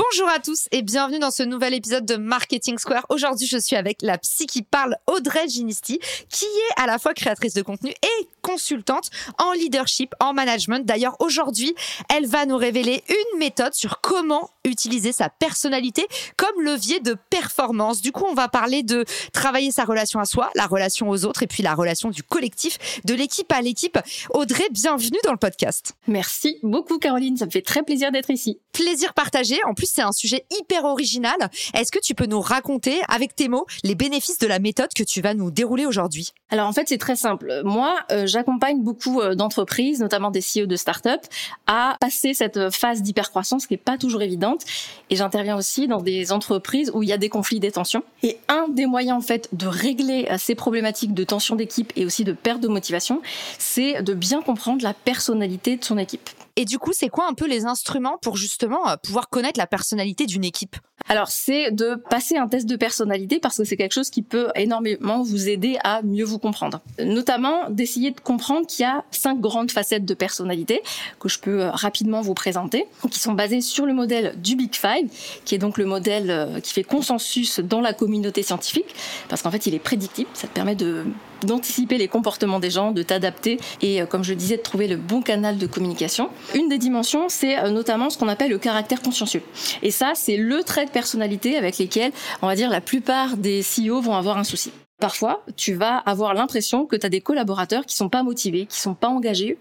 Bonjour à tous et bienvenue dans ce nouvel épisode de Marketing Square. Aujourd'hui, je suis avec la psy qui parle, Audrey Ginisti, qui est à la fois créatrice de contenu et consultante en leadership, en management. D'ailleurs, aujourd'hui, elle va nous révéler une méthode sur comment utiliser sa personnalité comme levier de performance. Du coup, on va parler de travailler sa relation à soi, la relation aux autres et puis la relation du collectif, de l'équipe à l'équipe. Audrey, bienvenue dans le podcast. Merci beaucoup Caroline, ça me fait très plaisir d'être ici. Plaisir partagé. En plus, c'est un sujet hyper original. Est-ce que tu peux nous raconter avec tes mots les bénéfices de la méthode que tu vas nous dérouler aujourd'hui? Alors en fait, c'est très simple. Moi, euh, j'accompagne beaucoup euh, d'entreprises, notamment des CEO de start-up, à passer cette phase d'hypercroissance qui est pas toujours évidente. Et j'interviens aussi dans des entreprises où il y a des conflits, des tensions. Et un des moyens en fait de régler euh, ces problématiques de tension d'équipe et aussi de perte de motivation, c'est de bien comprendre la personnalité de son équipe. Et du coup, c'est quoi un peu les instruments pour justement pouvoir connaître la personnalité d'une équipe alors, c'est de passer un test de personnalité parce que c'est quelque chose qui peut énormément vous aider à mieux vous comprendre. Notamment, d'essayer de comprendre qu'il y a cinq grandes facettes de personnalité que je peux euh, rapidement vous présenter, qui sont basées sur le modèle du Big Five, qui est donc le modèle euh, qui fait consensus dans la communauté scientifique, parce qu'en fait, il est prédictible. Ça te permet de d'anticiper les comportements des gens, de t'adapter et, euh, comme je disais, de trouver le bon canal de communication. Une des dimensions, c'est notamment ce qu'on appelle le caractère consciencieux. Et ça, c'est le trait de personnalités avec lesquelles, on va dire, la plupart des CEO vont avoir un souci. Parfois, tu vas avoir l'impression que tu as des collaborateurs qui sont pas motivés, qui sont pas engagés,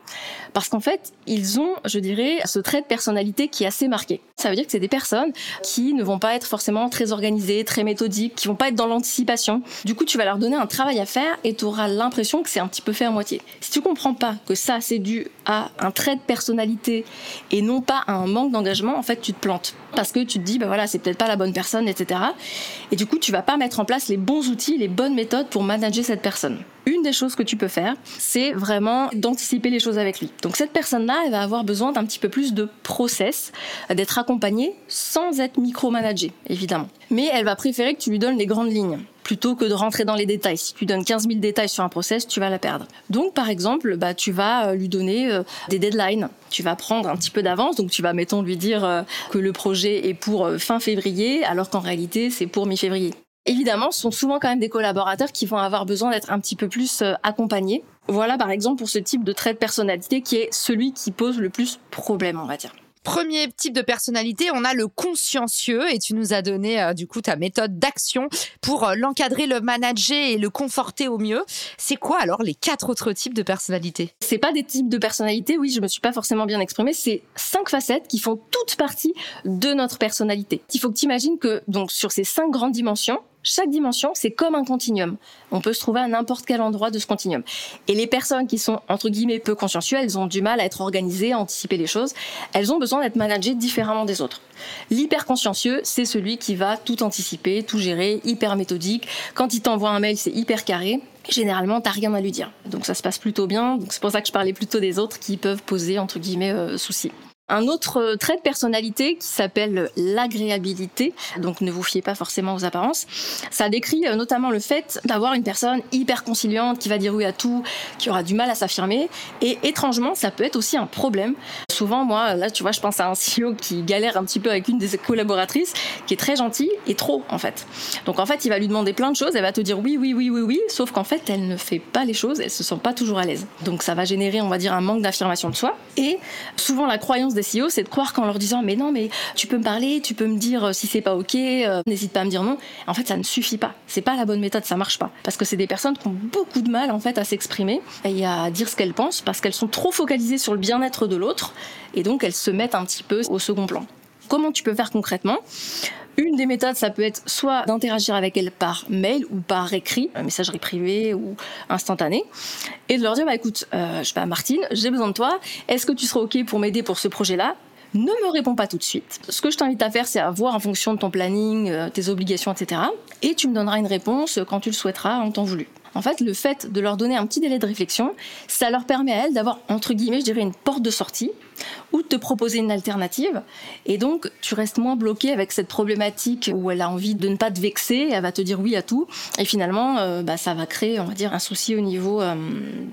parce qu'en fait, ils ont, je dirais, ce trait de personnalité qui est assez marqué. Ça veut dire que c'est des personnes qui ne vont pas être forcément très organisées, très méthodiques, qui vont pas être dans l'anticipation. Du coup, tu vas leur donner un travail à faire et tu auras l'impression que c'est un petit peu fait à moitié. Si tu comprends pas que ça, c'est dû à un trait de personnalité et non pas à un manque d'engagement, en fait, tu te plantes. Parce que tu te dis, bah voilà, c'est peut-être pas la bonne personne, etc. Et du coup, tu vas pas mettre en place les bons outils, les bonnes méthodes pour manager cette personne. Une des choses que tu peux faire, c'est vraiment d'anticiper les choses avec lui. Donc cette personne-là, elle va avoir besoin d'un petit peu plus de process, d'être accompagnée sans être micromanagée, évidemment. Mais elle va préférer que tu lui donnes les grandes lignes plutôt que de rentrer dans les détails. Si tu donnes 15 000 détails sur un process, tu vas la perdre. Donc, par exemple, bah, tu vas euh, lui donner euh, des deadlines. Tu vas prendre un petit peu d'avance. Donc, tu vas, mettons, lui dire euh, que le projet est pour fin février, alors qu'en réalité, c'est pour mi-février évidemment, ce sont souvent quand même des collaborateurs qui vont avoir besoin d'être un petit peu plus euh, accompagnés. Voilà par exemple pour ce type de trait de personnalité qui est celui qui pose le plus problème, on va dire. Premier type de personnalité, on a le consciencieux et tu nous as donné euh, du coup ta méthode d'action pour euh, l'encadrer, le manager et le conforter au mieux. C'est quoi alors les quatre autres types de personnalité C'est pas des types de personnalité, oui, je me suis pas forcément bien exprimée, c'est cinq facettes qui font toute partie de notre personnalité. Il faut que tu imagines que donc sur ces cinq grandes dimensions, chaque dimension, c'est comme un continuum. On peut se trouver à n'importe quel endroit de ce continuum. Et les personnes qui sont, entre guillemets, peu consciencieuses, elles ont du mal à être organisées, à anticiper les choses. Elles ont besoin d'être managées différemment des autres. L'hyper consciencieux, c'est celui qui va tout anticiper, tout gérer, hyper méthodique. Quand il t'envoie un mail, c'est hyper carré. Généralement, t'as rien à lui dire. Donc ça se passe plutôt bien. Donc c'est pour ça que je parlais plutôt des autres qui peuvent poser, entre guillemets, euh, soucis. Un autre euh, trait de personnalité qui s'appelle l'agréabilité, donc ne vous fiez pas forcément aux apparences, ça décrit euh, notamment le fait d'avoir une personne hyper conciliante qui va dire oui à tout, qui aura du mal à s'affirmer, et étrangement ça peut être aussi un problème. Souvent, moi, là, tu vois, je pense à un CEO qui galère un petit peu avec une des collaboratrices, qui est très gentille et trop, en fait. Donc, en fait, il va lui demander plein de choses, elle va te dire oui, oui, oui, oui, oui, sauf qu'en fait, elle ne fait pas les choses, elle se sent pas toujours à l'aise. Donc, ça va générer, on va dire, un manque d'affirmation de soi. Et souvent, la croyance des CEO, c'est de croire qu'en leur disant, mais non, mais tu peux me parler, tu peux me dire euh, si c'est pas ok, euh, n'hésite pas à me dire non. En fait, ça ne suffit pas. C'est pas la bonne méthode, ça marche pas. Parce que c'est des personnes qui ont beaucoup de mal, en fait, à s'exprimer et à dire ce qu'elles pensent parce qu'elles sont trop focalisées sur le bien-être de l'autre et donc elles se mettent un petit peu au second plan. Comment tu peux faire concrètement? Une des méthodes, ça peut être soit d'interagir avec elle par mail ou par écrit, messagerie privée ou instantanée, et de leur dire bah écoute, euh, je sais pas Martine, j'ai besoin de toi. Est-ce que tu seras ok pour m'aider pour ce projet-là? Ne me réponds pas tout de suite. Ce que je t'invite à faire, c'est à voir en fonction de ton planning, euh, tes obligations, etc. Et tu me donneras une réponse quand tu le souhaiteras en temps voulu. En fait, le fait de leur donner un petit délai de réflexion, ça leur permet à elles d'avoir, entre guillemets, je dirais, une porte de sortie ou de te proposer une alternative. Et donc, tu restes moins bloqué avec cette problématique où elle a envie de ne pas te vexer, elle va te dire oui à tout. Et finalement, euh, bah, ça va créer, on va dire, un souci au niveau euh,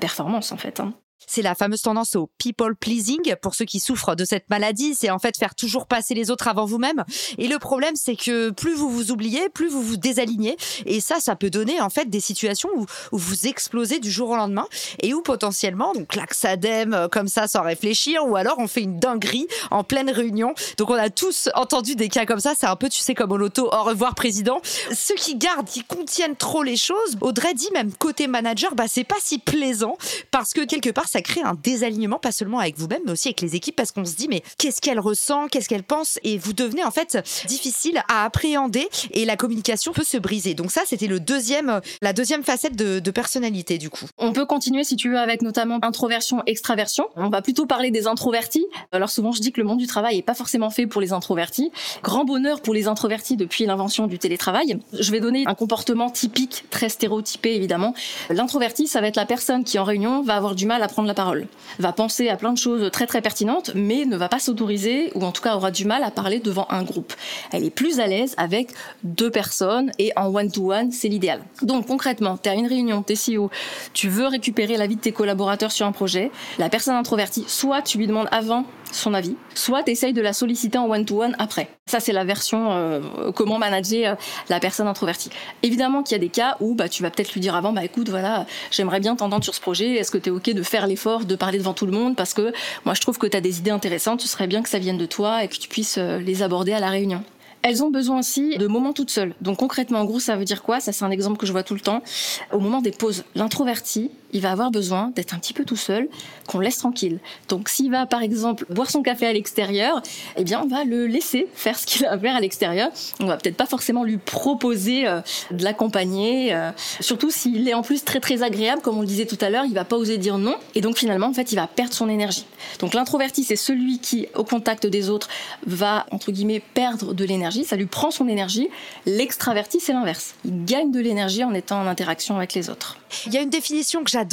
performance, en fait. Hein. C'est la fameuse tendance au people pleasing. Pour ceux qui souffrent de cette maladie, c'est en fait faire toujours passer les autres avant vous-même. Et le problème, c'est que plus vous vous oubliez, plus vous vous désalignez. Et ça, ça peut donner en fait des situations où, vous explosez du jour au lendemain et où potentiellement, donc l'axadème euh, comme ça sans réfléchir, ou alors on fait une dinguerie en pleine réunion. Donc on a tous entendu des cas comme ça. C'est un peu, tu sais, comme au loto, au revoir président. Ceux qui gardent, qui contiennent trop les choses, Audrey dit même côté manager, bah c'est pas si plaisant parce que quelque part, ça crée un désalignement, pas seulement avec vous-même, mais aussi avec les équipes, parce qu'on se dit, mais qu'est-ce qu'elle ressent, qu'est-ce qu'elle pense, et vous devenez en fait difficile à appréhender, et la communication peut se briser. Donc ça, c'était le deuxième, la deuxième facette de, personnalité, du coup. On peut continuer, si tu veux, avec notamment introversion, extraversion. On va plutôt parler des introvertis. Alors souvent, je dis que le monde du travail est pas forcément fait pour les introvertis. Grand bonheur pour les introvertis depuis l'invention du télétravail. Je vais donner un comportement typique, très stéréotypé évidemment. L'introverti, ça va être la personne qui en réunion va avoir du mal à prendre la parole, va penser à plein de choses très très pertinentes, mais ne va pas s'autoriser, ou en tout cas aura du mal à parler devant un groupe. Elle est plus à l'aise avec deux personnes et en one-to-one, c'est l'idéal. Donc concrètement, tu as une réunion, tu es CEO, tu veux récupérer l'avis de tes collaborateurs sur un projet, la personne introvertie, soit tu lui demandes avant son avis, soit tu de la solliciter en one-to-one après. Ça, c'est la version euh, comment manager euh, la personne introvertie. Évidemment qu'il y a des cas où bah, tu vas peut-être lui dire avant, bah écoute, voilà, j'aimerais bien t'entendre sur ce projet, est-ce que tu es OK de faire l'effort de parler devant tout le monde? Parce que moi je trouve que tu as des idées intéressantes, ce serait bien que ça vienne de toi et que tu puisses euh, les aborder à la réunion. Elles ont besoin aussi de moments toutes seules. Donc concrètement, en gros, ça veut dire quoi? Ça, c'est un exemple que je vois tout le temps. Au moment des pauses, l'introverti, il va avoir besoin d'être un petit peu tout seul, qu'on laisse tranquille. Donc s'il va par exemple boire son café à l'extérieur, eh bien on va le laisser faire ce qu'il a à faire à l'extérieur. On va peut-être pas forcément lui proposer euh, de l'accompagner, euh, surtout s'il est en plus très très agréable, comme on le disait tout à l'heure, il va pas oser dire non, et donc finalement en fait il va perdre son énergie. Donc l'introverti c'est celui qui au contact des autres va entre guillemets perdre de l'énergie, ça lui prend son énergie. L'extraverti c'est l'inverse, il gagne de l'énergie en étant en interaction avec les autres. Il y a une définition que j'adore,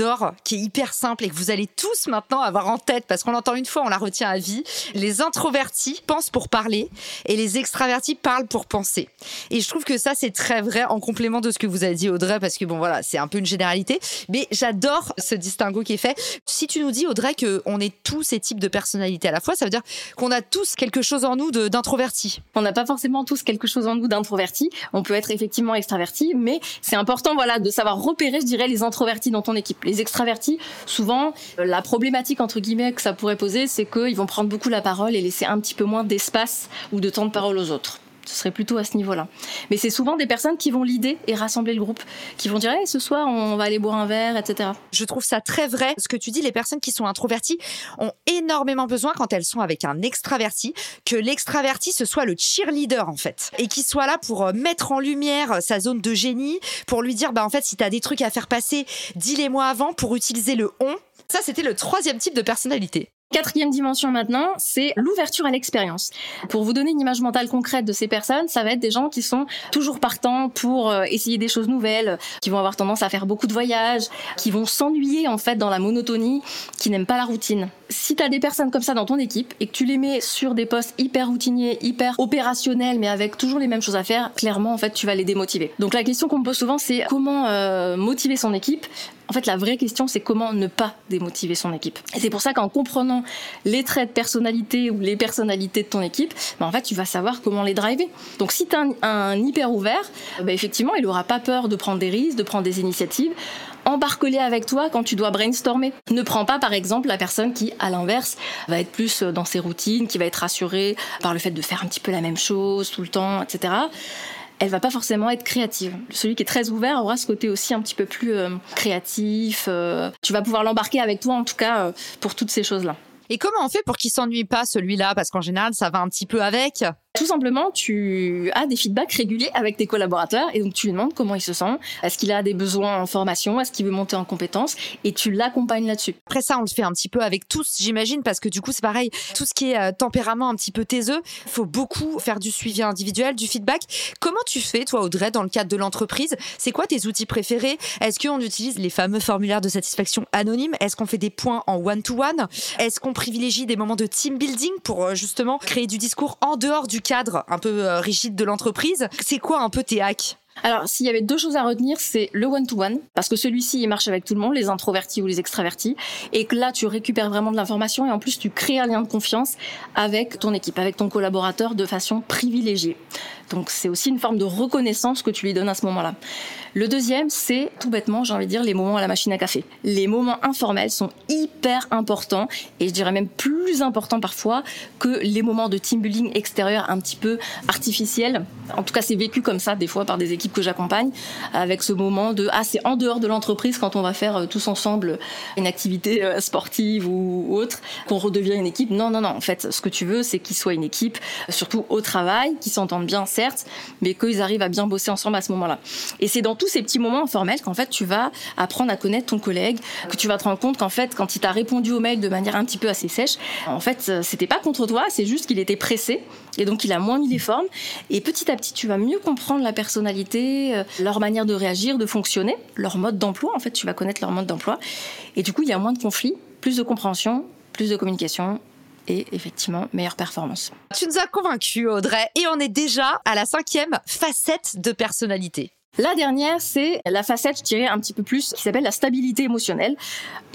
qui est hyper simple et que vous allez tous maintenant avoir en tête parce qu'on l'entend une fois, on la retient à vie. Les introvertis pensent pour parler et les extravertis parlent pour penser. Et je trouve que ça, c'est très vrai en complément de ce que vous avez dit, Audrey, parce que bon, voilà, c'est un peu une généralité. Mais j'adore ce distinguo qui est fait. Si tu nous dis, Audrey, qu'on est tous ces types de personnalités à la fois, ça veut dire qu'on a tous quelque chose en nous d'introverti. On n'a pas forcément tous quelque chose en nous d'introverti. On peut être effectivement extraverti, mais c'est important, voilà, de savoir repérer, je dirais, les introvertis dans ton équipe. Les extravertis, souvent, euh, la problématique entre guillemets que ça pourrait poser, c'est qu'ils vont prendre beaucoup la parole et laisser un petit peu moins d'espace ou de temps de parole aux autres. Ce serait plutôt à ce niveau-là. Mais c'est souvent des personnes qui vont l'idée et rassembler le groupe, qui vont dire hey, ce soir on va aller boire un verre, etc. Je trouve ça très vrai. Ce que tu dis, les personnes qui sont introverties ont énormément besoin quand elles sont avec un extraverti, que l'extraverti ce soit le cheerleader en fait, et qu'il soit là pour euh, mettre en lumière sa zone de génie, pour lui dire bah en fait si tu as des trucs à faire passer, dis-les-moi avant pour utiliser le on. Ça, c'était le troisième type de personnalité. Quatrième dimension maintenant, c'est l'ouverture à l'expérience. Pour vous donner une image mentale concrète de ces personnes, ça va être des gens qui sont toujours partants pour euh, essayer des choses nouvelles, qui vont avoir tendance à faire beaucoup de voyages, qui vont s'ennuyer en fait dans la monotonie, qui n'aiment pas la routine. Si tu as des personnes comme ça dans ton équipe et que tu les mets sur des postes hyper routiniers, hyper opérationnels, mais avec toujours les mêmes choses à faire, clairement en fait tu vas les démotiver. Donc la question qu'on me pose souvent c'est comment euh, motiver son équipe en fait, la vraie question, c'est comment ne pas démotiver son équipe. Et c'est pour ça qu'en comprenant les traits de personnalité ou les personnalités de ton équipe, ben, en fait, tu vas savoir comment les driver. Donc, si tu as un, hyper ouvert, ben, effectivement, il n'aura pas peur de prendre des risques, de prendre des initiatives embarque-les avec toi quand tu dois brainstormer. Ne prends pas par exemple la personne qui, à l'inverse, va être plus dans ses routines, qui va être rassurée par le fait de faire un petit peu la même chose tout le temps, etc. Elle va pas forcément être créative. Celui qui est très ouvert aura ce côté aussi un petit peu plus euh, créatif. Euh, tu vas pouvoir l'embarquer avec toi en tout cas euh, pour toutes ces choses-là. Et comment on fait pour qu'il s'ennuie pas celui-là? Parce qu'en général, ça va un petit peu avec. Tout simplement, tu as des feedbacks réguliers avec tes collaborateurs et donc tu lui demandes comment il se sent, est-ce qu'il a des besoins en formation, est-ce qu'il veut monter en compétences et tu l'accompagnes là-dessus. Après ça, on le fait un petit peu avec tous, j'imagine, parce que du coup, c'est pareil, tout ce qui est euh, tempérament un petit peu taiseux, il faut beaucoup faire du suivi individuel, du feedback. Comment tu fais, toi, Audrey, dans le cadre de l'entreprise? C'est quoi tes outils préférés? Est-ce qu'on utilise les fameux formulaires de satisfaction anonymes? Est-ce qu'on fait des points en one-to-one? Est-ce qu'on privilégie des moments de team building pour euh, justement créer du discours en dehors du cadre un peu euh, rigide de l'entreprise. C'est quoi un peu tes hacks? Alors, s'il y avait deux choses à retenir, c'est le one-to-one, parce que celui-ci, il marche avec tout le monde, les introvertis ou les extravertis, et que là, tu récupères vraiment de l'information, et en plus, tu crées un lien de confiance avec ton équipe, avec ton collaborateur de façon privilégiée. Donc, c'est aussi une forme de reconnaissance que tu lui donnes à ce moment-là. Le deuxième, c'est tout bêtement, j'ai envie de dire, les moments à la machine à café. Les moments informels sont hyper importants et je dirais même plus importants parfois que les moments de team building extérieur un petit peu artificiels. En tout cas, c'est vécu comme ça des fois par des équipes que j'accompagne avec ce moment de ah c'est en dehors de l'entreprise quand on va faire euh, tous ensemble une activité euh, sportive ou autre qu'on redevient une équipe. Non non non, en fait, ce que tu veux c'est qu'ils soient une équipe surtout au travail, qu'ils s'entendent bien certes, mais qu'ils arrivent à bien bosser ensemble à ce moment-là. Et c'est dans tous ces petits moments informels qu'en fait tu vas apprendre à connaître ton collègue, que tu vas te rendre compte qu'en fait quand il t'a répondu au mail de manière un petit peu assez sèche, en fait c'était pas contre toi, c'est juste qu'il était pressé et donc il a moins mis les formes et petit à petit tu vas mieux comprendre la personnalité, euh, leur manière de réagir, de fonctionner, leur mode d'emploi en fait, tu vas connaître leur mode d'emploi et du coup il y a moins de conflits, plus de compréhension, plus de communication et effectivement meilleure performance. Tu nous as convaincus Audrey et on est déjà à la cinquième facette de personnalité. La dernière, c'est la facette, je dirais, un petit peu plus, qui s'appelle la stabilité émotionnelle.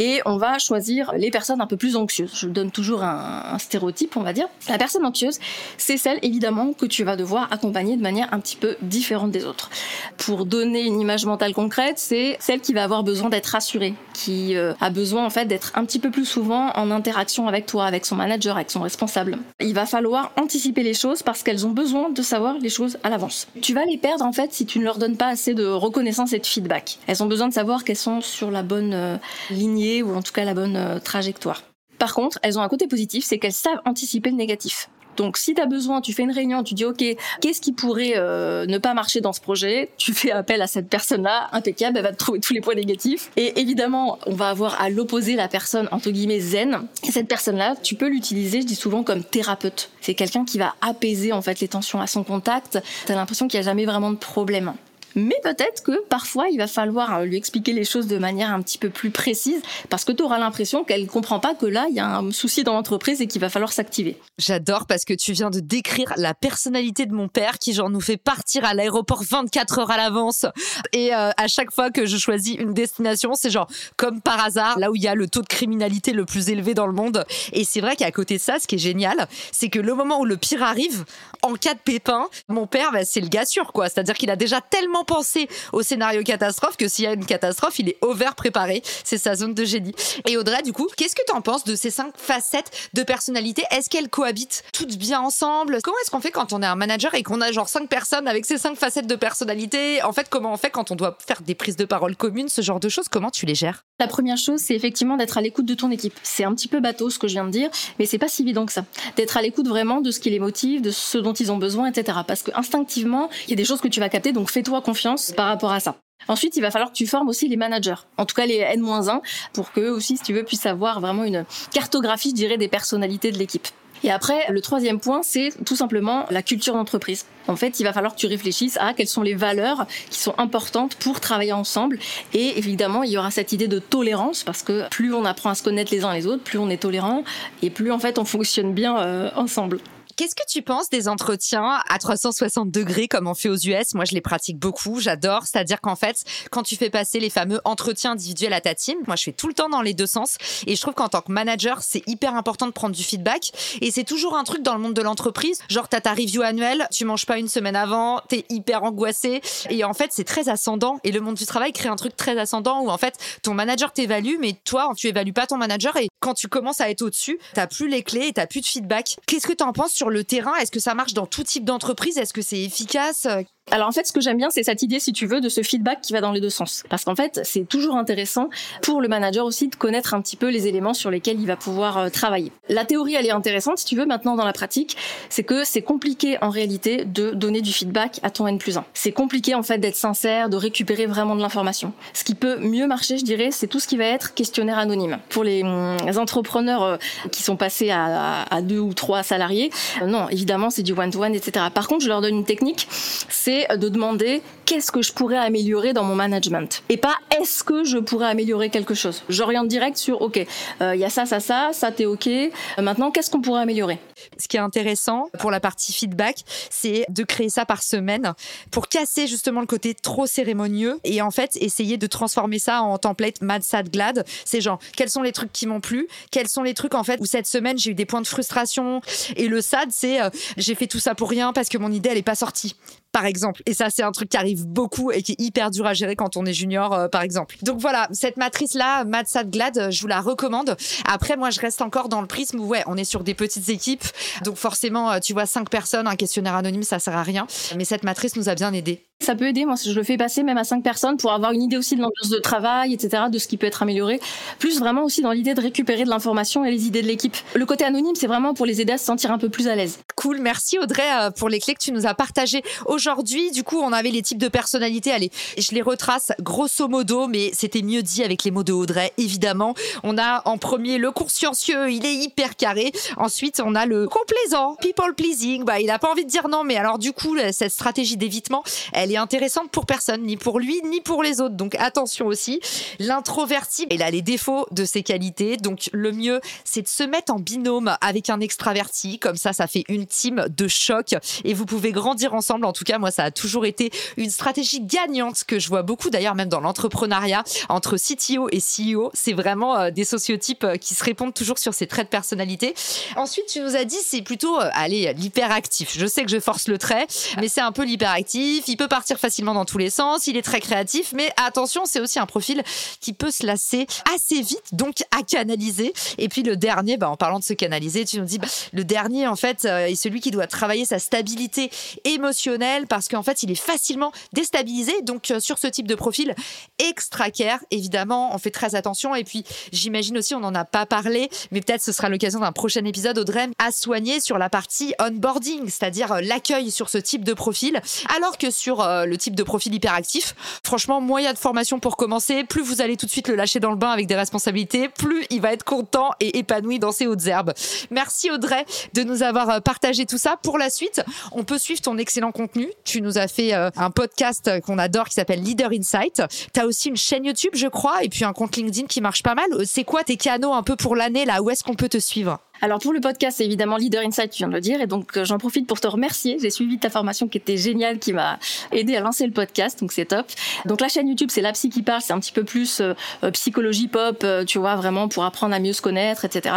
Et on va choisir les personnes un peu plus anxieuses. Je donne toujours un, stéréotype, on va dire. La personne anxieuse, c'est celle, évidemment, que tu vas devoir accompagner de manière un petit peu différente des autres. Pour donner une image mentale concrète, c'est celle qui va avoir besoin d'être rassurée, qui euh, a besoin, en fait, d'être un petit peu plus souvent en interaction avec toi, avec son manager, avec son responsable. Il va falloir anticiper les choses parce qu'elles ont besoin de savoir les choses à l'avance. Tu vas les perdre, en fait, si tu ne leur donnes pas assez de reconnaissance et de feedback. Elles ont besoin de savoir qu'elles sont sur la bonne euh, lignée ou en tout cas la bonne euh, trajectoire. Par contre, elles ont un côté positif, c'est qu'elles savent anticiper le négatif. Donc si tu as besoin, tu fais une réunion, tu dis OK, qu'est-ce qui pourrait euh, ne pas marcher dans ce projet? Tu fais appel à cette personne-là, impeccable, elle va te trouver tous les points négatifs. Et évidemment, on va avoir à l'opposé la personne entre guillemets zen. Et cette personne-là, tu peux l'utiliser, je dis souvent comme thérapeute. C'est quelqu'un qui va apaiser en fait les tensions à son contact. Tu as l'impression qu'il n'y a jamais vraiment de problème. Mais peut-être que parfois, il va falloir euh, lui expliquer les choses de manière un petit peu plus précise parce que tu auras l'impression qu'elle ne comprend pas que là, il y a un souci dans l'entreprise et qu'il va falloir s'activer. J'adore parce que tu viens de décrire la personnalité de mon père qui, genre, nous fait partir à l'aéroport 24 heures à l'avance. Et euh, à chaque fois que je choisis une destination, c'est genre, comme par hasard, là où il y a le taux de criminalité le plus élevé dans le monde. Et c'est vrai qu'à côté de ça, ce qui est génial, c'est que le moment où le pire arrive, en cas de pépin, mon père, bah, c'est le gars sûr, quoi. C'est-à-dire qu'il a déjà tellement penser au scénario catastrophe que s'il y a une catastrophe, il est over préparé. C'est sa zone de génie. Et Audrey, du coup, qu'est-ce que tu en penses de ces cinq facettes de personnalité? Est-ce qu'elles cohabitent toutes bien ensemble? Comment est-ce qu'on fait quand on est un manager et qu'on a genre cinq personnes avec ces cinq facettes de personnalité? En fait, comment on fait quand on doit faire des prises de parole communes, ce genre de choses? Comment tu les gères? La première chose, c'est effectivement d'être à l'écoute de ton équipe. C'est un petit peu bateau ce que je viens de dire, mais c'est pas si évident que ça. D'être à l'écoute vraiment de ce qui les motive, de ce dont ils ont besoin, etc. Parce que instinctivement, il y a des choses que tu vas capter, donc fais-toi confiance par rapport à ça. Ensuite, il va falloir que tu formes aussi les managers, en tout cas les N-1, pour qu'eux aussi, si tu veux, puissent avoir vraiment une cartographie, je dirais, des personnalités de l'équipe. Et après, le troisième point, c'est tout simplement la culture d'entreprise. En fait, il va falloir que tu réfléchisses à quelles sont les valeurs qui sont importantes pour travailler ensemble. Et évidemment, il y aura cette idée de tolérance parce que plus on apprend à se connaître les uns les autres, plus on est tolérant et plus en fait on fonctionne bien euh, ensemble. Qu'est-ce que tu penses des entretiens à 360 degrés comme on fait aux US Moi, je les pratique beaucoup, j'adore. C'est-à-dire qu'en fait, quand tu fais passer les fameux entretiens individuels à ta team, moi, je fais tout le temps dans les deux sens. Et je trouve qu'en tant que manager, c'est hyper important de prendre du feedback. Et c'est toujours un truc dans le monde de l'entreprise. Genre, t'as ta review annuelle, tu manges pas une semaine avant, t'es hyper angoissé. Et en fait, c'est très ascendant. Et le monde du travail crée un truc très ascendant où en fait, ton manager t'évalue, mais toi, tu évalues pas ton manager. Et quand tu commences à être au-dessus, t'as plus les clés et t'as plus de feedback. Qu'est-ce que t'en penses sur le terrain Est-ce que ça marche dans tout type d'entreprise? Est-ce que c'est efficace? Alors en fait, ce que j'aime bien, c'est cette idée, si tu veux, de ce feedback qui va dans les deux sens. Parce qu'en fait, c'est toujours intéressant pour le manager aussi de connaître un petit peu les éléments sur lesquels il va pouvoir euh, travailler. La théorie, elle est intéressante, si tu veux. Maintenant, dans la pratique, c'est que c'est compliqué en réalité de donner du feedback à ton N plus 1. C'est compliqué en fait d'être sincère, de récupérer vraiment de l'information. Ce qui peut mieux marcher, je dirais, c'est tout ce qui va être questionnaire anonyme. Pour les, hum, entrepreneurs euh, qui sont passés à, deux ou trois salariés, euh, non, évidemment, c'est du one-to-one, -one, etc. Par contre, je leur donne une technique, c'est de demander qu'est-ce que je pourrais améliorer dans mon management et pas est-ce que je pourrais améliorer quelque chose? J'oriente direct sur ok, euh, il y a ça, ça, ça, ça t'es ok. Euh, maintenant, qu'est-ce qu'on pourrait améliorer? Ce qui est intéressant pour la partie feedback, c'est de créer ça par semaine pour casser justement le côté trop cérémonieux et en fait essayer de transformer ça en template mad, sad, glad. C'est genre quels sont les trucs qui m'ont plu, quels sont les trucs en fait où cette semaine j'ai eu des points de frustration? Et le sad c'est euh, j'ai fait tout ça pour rien parce que mon idée elle est pas sortie par exemple. Et ça, c'est un truc qui arrive beaucoup et qui est hyper dur à gérer quand on est junior, euh, par exemple. Donc voilà, cette matrice-là, Madsat Glad, euh, je vous la recommande. Après, moi, je reste encore dans le prisme où, ouais, on est sur des petites équipes. Donc forcément, euh, tu vois, cinq personnes, un questionnaire anonyme, ça sert à rien. Mais cette matrice nous a bien aidés. Ça peut aider, moi, je le fais passer même à cinq personnes pour avoir une idée aussi de l'ambiance de travail, etc., de ce qui peut être amélioré. Plus vraiment aussi dans l'idée de récupérer de l'information et les idées de l'équipe. Le côté anonyme, c'est vraiment pour les aider à se sentir un peu plus à l'aise. Cool, merci Audrey pour les clés que tu nous as partagées aujourd'hui. Du coup, on avait les types de personnalités. Allez, je les retrace grosso modo, mais c'était mieux dit avec les mots de Audrey, évidemment. On a en premier le consciencieux, il est hyper carré. Ensuite, on a le complaisant, people pleasing. Bah, il a pas envie de dire non, mais alors du coup, cette stratégie d'évitement, elle est intéressante pour personne, ni pour lui, ni pour les autres. Donc attention aussi. L'introverti, il a les défauts de ses qualités. Donc le mieux, c'est de se mettre en binôme avec un extraverti. Comme ça, ça fait une team de choc et vous pouvez grandir ensemble. En tout cas, moi, ça a toujours été une stratégie gagnante que je vois beaucoup d'ailleurs même dans l'entrepreneuriat entre CTO et CEO. C'est vraiment euh, des sociotypes euh, qui se répondent toujours sur ces traits de personnalité. Ensuite, tu nous as dit c'est plutôt euh, allez l'hyperactif. Je sais que je force le trait, mais c'est un peu l'hyperactif. Il peut pas facilement dans tous les sens, il est très créatif, mais attention, c'est aussi un profil qui peut se lasser assez vite, donc à canaliser. Et puis le dernier, bah, en parlant de se canaliser, tu nous dis, bah, le dernier, en fait, euh, est celui qui doit travailler sa stabilité émotionnelle parce qu'en fait, il est facilement déstabilisé. Donc, euh, sur ce type de profil, extra care, évidemment, on fait très attention. Et puis, j'imagine aussi, on n'en a pas parlé, mais peut-être ce sera l'occasion d'un prochain épisode, Audrey, à soigner sur la partie onboarding, c'est-à-dire euh, l'accueil sur ce type de profil, alors que sur euh, le type de profil hyperactif. Franchement, moyen de formation pour commencer. Plus vous allez tout de suite le lâcher dans le bain avec des responsabilités, plus il va être content et épanoui dans ses hautes herbes. Merci Audrey de nous avoir euh, partagé tout ça. Pour la suite, on peut suivre ton excellent contenu. Tu nous as fait euh, un podcast qu'on adore qui s'appelle Leader Insight. Tu as aussi une chaîne YouTube, je crois, et puis un compte LinkedIn qui marche pas mal. C'est quoi tes canaux un peu pour l'année là? Où est-ce qu'on peut te suivre? Alors pour le podcast, c'est évidemment Leader Insight, tu viens de le dire, et donc euh, j'en profite pour te remercier. J'ai suivi ta formation qui était géniale, qui m'a aidé à lancer le podcast, donc c'est top. Donc la chaîne YouTube, c'est la psy qui parle, c'est un petit peu plus euh, euh, psychologie pop, tu vois, vraiment pour apprendre à mieux se connaître, etc.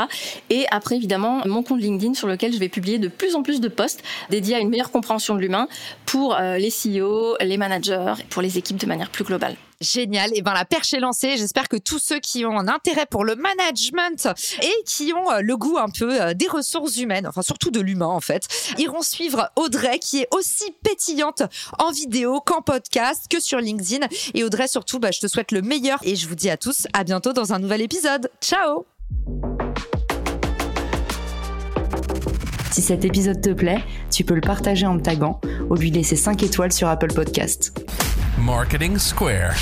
Et après évidemment mon compte LinkedIn sur lequel je vais publier de plus en plus de posts dédiés à une meilleure compréhension de l'humain pour les CEO, les managers, pour les équipes de manière plus globale. Génial. Et ben la perche est lancée. J'espère que tous ceux qui ont un intérêt pour le management et qui ont le goût un peu euh, des ressources humaines, enfin surtout de l'humain en fait, iront suivre Audrey qui est aussi pétillante en vidéo qu'en podcast, que sur LinkedIn. Et Audrey surtout, bah, je te souhaite le meilleur et je vous dis à tous à bientôt dans un nouvel épisode. Ciao Si cet épisode te plaît, tu peux le partager en me taguant ou lui laisser 5 étoiles sur Apple Podcast. Marketing Square.